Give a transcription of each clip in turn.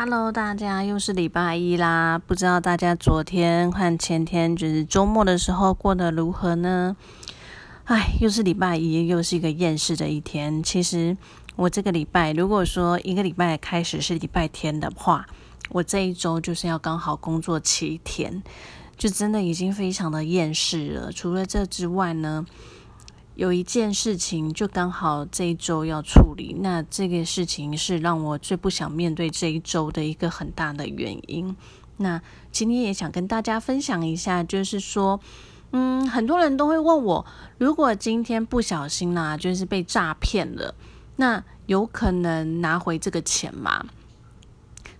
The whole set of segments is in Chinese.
Hello，大家又是礼拜一啦，不知道大家昨天和前天就是周末的时候过得如何呢？唉，又是礼拜一，又是一个厌世的一天。其实我这个礼拜，如果说一个礼拜开始是礼拜天的话，我这一周就是要刚好工作七天，就真的已经非常的厌世了。除了这之外呢？有一件事情就刚好这一周要处理，那这个事情是让我最不想面对这一周的一个很大的原因。那今天也想跟大家分享一下，就是说，嗯，很多人都会问我，如果今天不小心啦，就是被诈骗了，那有可能拿回这个钱吗？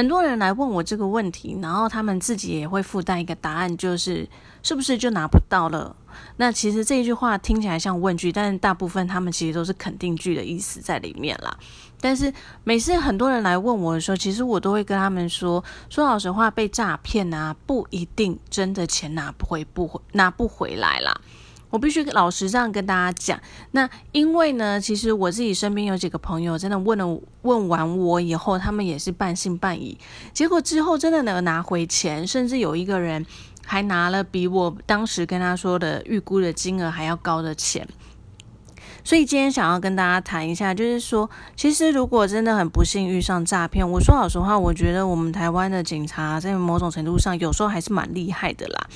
很多人来问我这个问题，然后他们自己也会附带一个答案，就是是不是就拿不到了？那其实这一句话听起来像问句，但是大部分他们其实都是肯定句的意思在里面啦。但是每次很多人来问我的时候，其实我都会跟他们说：说老实话，被诈骗啊，不一定真的钱拿不回，不回拿不回来啦。我必须老实这样跟大家讲。那因为呢，其实我自己身边有几个朋友，真的问了问完我以后，他们也是半信半疑，结果之后真的能拿回钱，甚至有一个人。还拿了比我当时跟他说的预估的金额还要高的钱，所以今天想要跟大家谈一下，就是说，其实如果真的很不幸遇上诈骗，我说老实话，我觉得我们台湾的警察在某种程度上有时候还是蛮厉害的啦。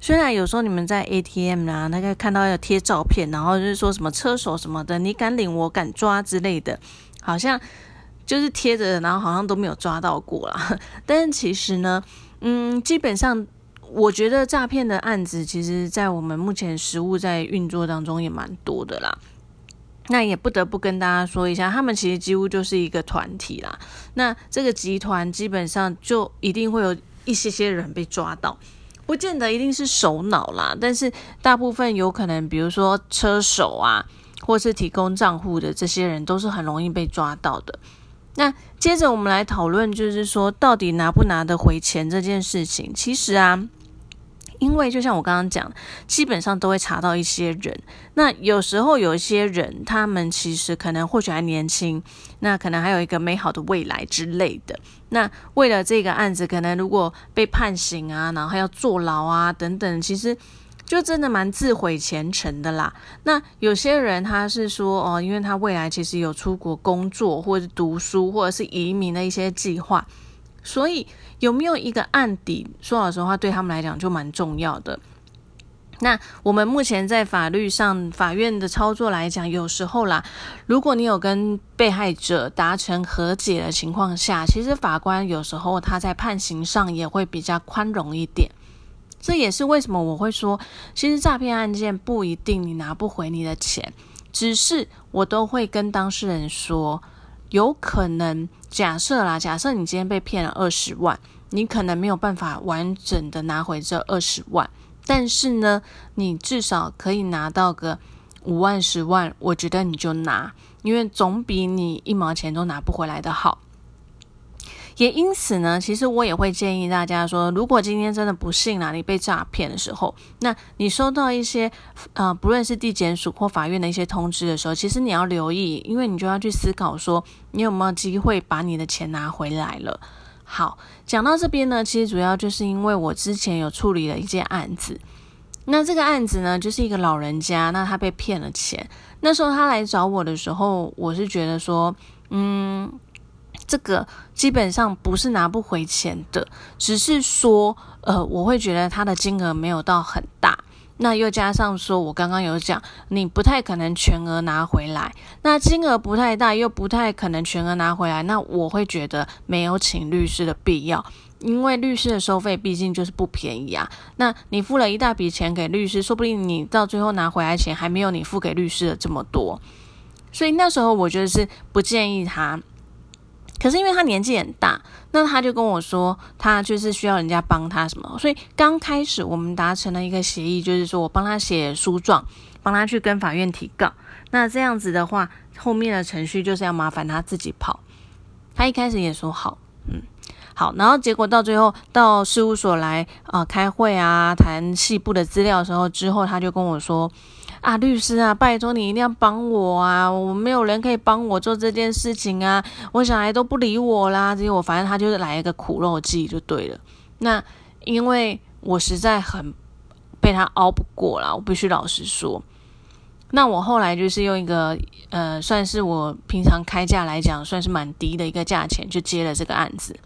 虽然有时候你们在 ATM 啊，那个看到要贴照片，然后就是说什么车手什么的，你敢领我敢抓之类的，好像就是贴着，然后好像都没有抓到过啦。但是其实呢，嗯，基本上。我觉得诈骗的案子，其实，在我们目前实物在运作当中也蛮多的啦。那也不得不跟大家说一下，他们其实几乎就是一个团体啦。那这个集团基本上就一定会有一些些人被抓到，不见得一定是首脑啦，但是大部分有可能，比如说车手啊，或是提供账户的这些人，都是很容易被抓到的。那接着我们来讨论，就是说到底拿不拿得回钱这件事情，其实啊。因为就像我刚刚讲，基本上都会查到一些人。那有时候有一些人，他们其实可能或许还年轻，那可能还有一个美好的未来之类的。那为了这个案子，可能如果被判刑啊，然后还要坐牢啊等等，其实就真的蛮自毁前程的啦。那有些人他是说哦，因为他未来其实有出国工作，或者读书，或者是移民的一些计划。所以有没有一个案底？说老实话，对他们来讲就蛮重要的。那我们目前在法律上、法院的操作来讲，有时候啦，如果你有跟被害者达成和解的情况下，其实法官有时候他在判刑上也会比较宽容一点。这也是为什么我会说，其实诈骗案件不一定你拿不回你的钱，只是我都会跟当事人说。有可能假设啦，假设你今天被骗了二十万，你可能没有办法完整的拿回这二十万，但是呢，你至少可以拿到个五万、十万，我觉得你就拿，因为总比你一毛钱都拿不回来的好。也因此呢，其实我也会建议大家说，如果今天真的不幸啊，你被诈骗的时候，那你收到一些呃，不论是地检署或法院的一些通知的时候，其实你要留意，因为你就要去思考说，你有没有机会把你的钱拿回来了。好，讲到这边呢，其实主要就是因为我之前有处理了一件案子，那这个案子呢，就是一个老人家，那他被骗了钱，那时候他来找我的时候，我是觉得说，嗯。这个基本上不是拿不回钱的，只是说，呃，我会觉得他的金额没有到很大，那又加上说，我刚刚有讲，你不太可能全额拿回来，那金额不太大，又不太可能全额拿回来，那我会觉得没有请律师的必要，因为律师的收费毕竟就是不便宜啊。那你付了一大笔钱给律师，说不定你到最后拿回来钱还没有你付给律师的这么多，所以那时候我觉得是不建议他。可是因为他年纪很大，那他就跟我说，他就是需要人家帮他什么，所以刚开始我们达成了一个协议，就是说我帮他写诉状，帮他去跟法院提告。那这样子的话，后面的程序就是要麻烦他自己跑。他一开始也说好，嗯，好，然后结果到最后到事务所来啊开会啊，谈细部的资料的时候，之后他就跟我说。啊，律师啊，拜托你一定要帮我啊，我没有人可以帮我做这件事情啊，我小孩都不理我啦，结果反正他就是来一个苦肉计就对了。那因为我实在很被他熬不过了，我必须老实说。那我后来就是用一个呃，算是我平常开价来讲，算是蛮低的一个价钱，就接了这个案子。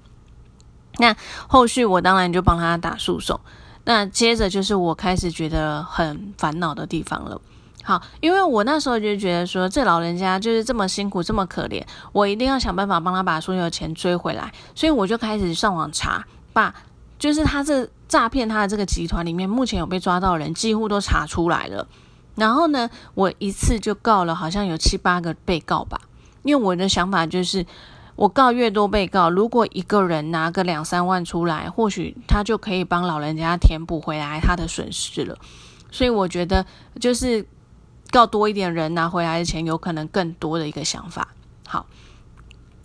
那后续我当然就帮他打诉讼。那接着就是我开始觉得很烦恼的地方了。好，因为我那时候就觉得说，这老人家就是这么辛苦，这么可怜，我一定要想办法帮他把所有的钱追回来。所以我就开始上网查，把就是他这诈骗他的这个集团里面，目前有被抓到的人，几乎都查出来了。然后呢，我一次就告了，好像有七八个被告吧。因为我的想法就是。我告越多被告，如果一个人拿个两三万出来，或许他就可以帮老人家填补回来他的损失了。所以我觉得，就是告多一点人拿回来的钱，有可能更多的一个想法。好，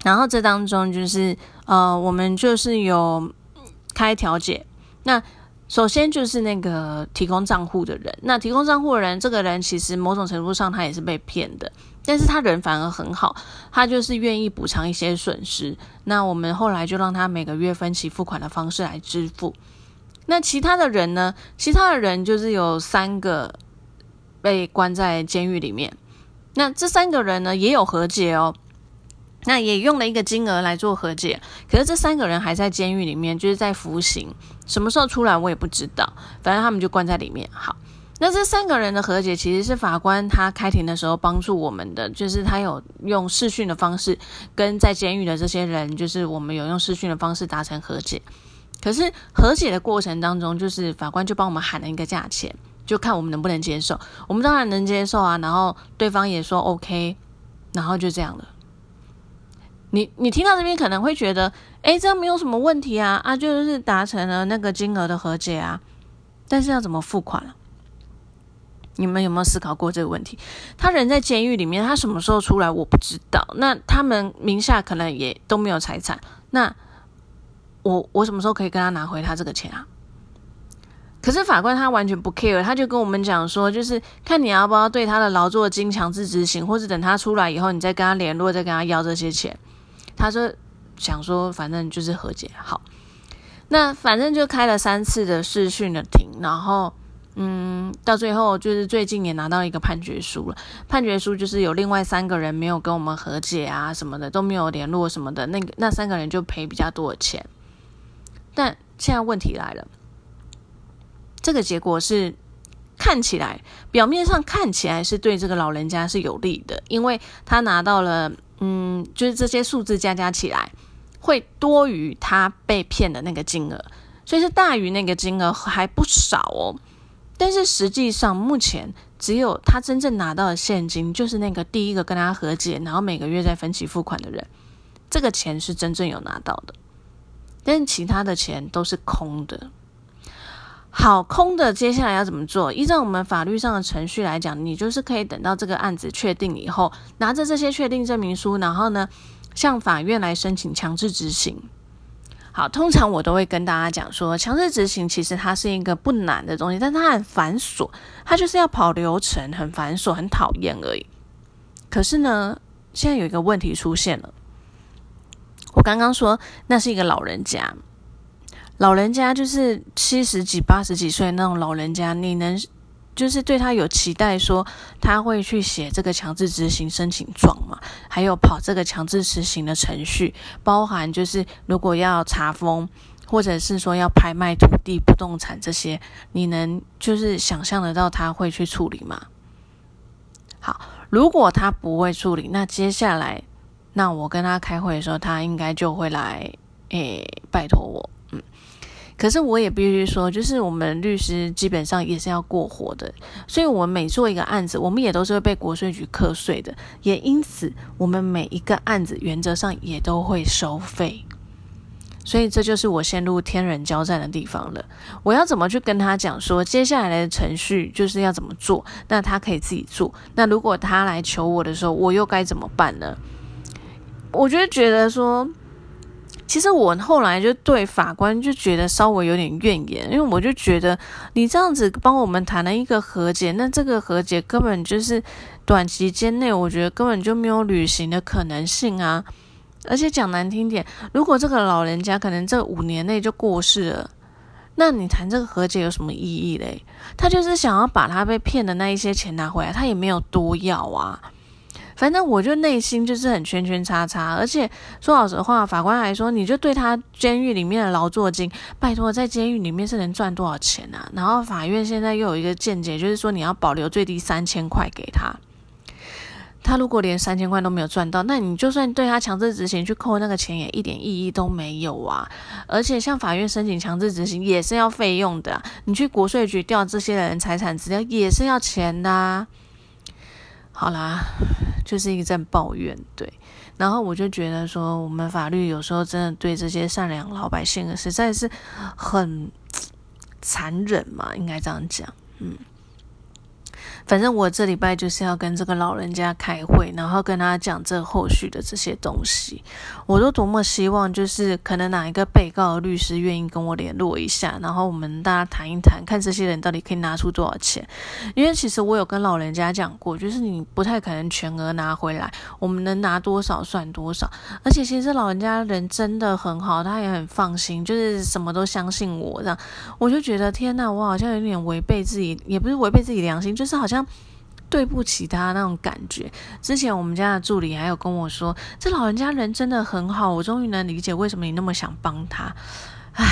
然后这当中就是呃，我们就是有开调解。那首先就是那个提供账户的人，那提供账户的人，这个人其实某种程度上他也是被骗的。但是他人反而很好，他就是愿意补偿一些损失。那我们后来就让他每个月分期付款的方式来支付。那其他的人呢？其他的人就是有三个被关在监狱里面。那这三个人呢，也有和解哦。那也用了一个金额来做和解。可是这三个人还在监狱里面，就是在服刑。什么时候出来我也不知道。反正他们就关在里面。好。那这三个人的和解，其实是法官他开庭的时候帮助我们的，就是他有用视讯的方式跟在监狱的这些人，就是我们有用视讯的方式达成和解。可是和解的过程当中，就是法官就帮我们喊了一个价钱，就看我们能不能接受。我们当然能接受啊，然后对方也说 OK，然后就这样了。你你听到这边可能会觉得，哎，这样没有什么问题啊啊，就是达成了那个金额的和解啊，但是要怎么付款了？你们有没有思考过这个问题？他人在监狱里面，他什么时候出来我不知道。那他们名下可能也都没有财产。那我我什么时候可以跟他拿回他这个钱啊？可是法官他完全不 care，他就跟我们讲说，就是看你要不要对他的劳作金强制执行，或者等他出来以后，你再跟他联络，再跟他要这些钱。他说想说，反正就是和解好。那反正就开了三次的视讯的庭，然后。嗯，到最后就是最近也拿到一个判决书了。判决书就是有另外三个人没有跟我们和解啊，什么的都没有联络什么的，那个那三个人就赔比较多的钱。但现在问题来了，这个结果是看起来表面上看起来是对这个老人家是有利的，因为他拿到了，嗯，就是这些数字加加起来会多于他被骗的那个金额，所以是大于那个金额还不少哦。但是实际上，目前只有他真正拿到的现金，就是那个第一个跟他和解，然后每个月在分期付款的人，这个钱是真正有拿到的。但是其他的钱都是空的。好，空的，接下来要怎么做？依照我们法律上的程序来讲，你就是可以等到这个案子确定以后，拿着这些确定证明书，然后呢，向法院来申请强制执行。好，通常我都会跟大家讲说，强制执行其实它是一个不难的东西，但它很繁琐，它就是要跑流程，很繁琐，很讨厌而已。可是呢，现在有一个问题出现了，我刚刚说那是一个老人家，老人家就是七十几、八十几岁那种老人家，你能？就是对他有期待，说他会去写这个强制执行申请状嘛，还有跑这个强制执行的程序，包含就是如果要查封，或者是说要拍卖土地、不动产这些，你能就是想象得到他会去处理吗？好，如果他不会处理，那接下来，那我跟他开会的时候，他应该就会来，诶，拜托我。可是我也必须说，就是我们律师基本上也是要过活的，所以我们每做一个案子，我们也都是会被国税局课税的，也因此我们每一个案子原则上也都会收费，所以这就是我陷入天人交战的地方了。我要怎么去跟他讲说，接下来的程序就是要怎么做？那他可以自己做。那如果他来求我的时候，我又该怎么办呢？我就觉得说。其实我后来就对法官就觉得稍微有点怨言，因为我就觉得你这样子帮我们谈了一个和解，那这个和解根本就是短期间内，我觉得根本就没有履行的可能性啊。而且讲难听点，如果这个老人家可能这五年内就过世了，那你谈这个和解有什么意义嘞？他就是想要把他被骗的那一些钱拿回来，他也没有多要啊。反正我就内心就是很圈圈叉叉，而且说老实话，法官还说，你就对他监狱里面的劳作金，拜托，在监狱里面是能赚多少钱啊？然后法院现在又有一个见解，就是说你要保留最低三千块给他。他如果连三千块都没有赚到，那你就算对他强制执行去扣那个钱，也一点意义都没有啊！而且向法院申请强制执行也是要费用的，你去国税局调这些人财产资料也是要钱的。好啦。就是一阵抱怨，对，然后我就觉得说，我们法律有时候真的对这些善良老百姓实在是很 残忍嘛，应该这样讲，嗯。反正我这礼拜就是要跟这个老人家开会，然后跟他讲这后续的这些东西。我都多么希望，就是可能哪一个被告的律师愿意跟我联络一下，然后我们大家谈一谈，看这些人到底可以拿出多少钱。因为其实我有跟老人家讲过，就是你不太可能全额拿回来，我们能拿多少算多少。而且其实老人家人真的很好，他也很放心，就是什么都相信我这样。我就觉得天呐，我好像有点违背自己，也不是违背自己良心，就是好像。对不起他那种感觉。之前我们家的助理还有跟我说，这老人家人真的很好，我终于能理解为什么你那么想帮他。唉，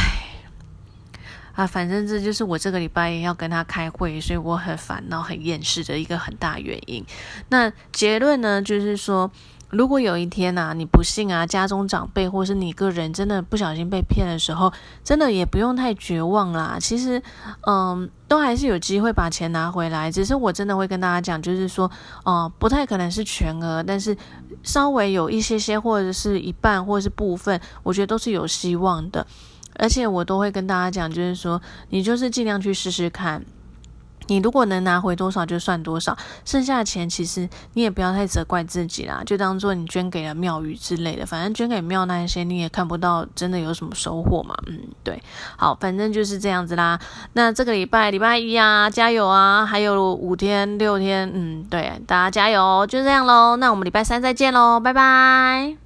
啊，反正这就是我这个礼拜要跟他开会，所以我很烦恼、很厌世的一个很大原因。那结论呢，就是说。如果有一天呐，你不幸啊，家中长辈或是你个人真的不小心被骗的时候，真的也不用太绝望啦。其实，嗯，都还是有机会把钱拿回来。只是我真的会跟大家讲，就是说，哦，不太可能是全额，但是稍微有一些些，或者是一半，或者是部分，我觉得都是有希望的。而且我都会跟大家讲，就是说，你就是尽量去试试看。你如果能拿回多少就算多少，剩下的钱其实你也不要太责怪自己啦，就当做你捐给了庙宇之类的，反正捐给庙那些你也看不到真的有什么收获嘛。嗯，对，好，反正就是这样子啦。那这个礼拜礼拜一啊，加油啊，还有五天六天，嗯，对，大家加油，就这样喽。那我们礼拜三再见喽，拜拜。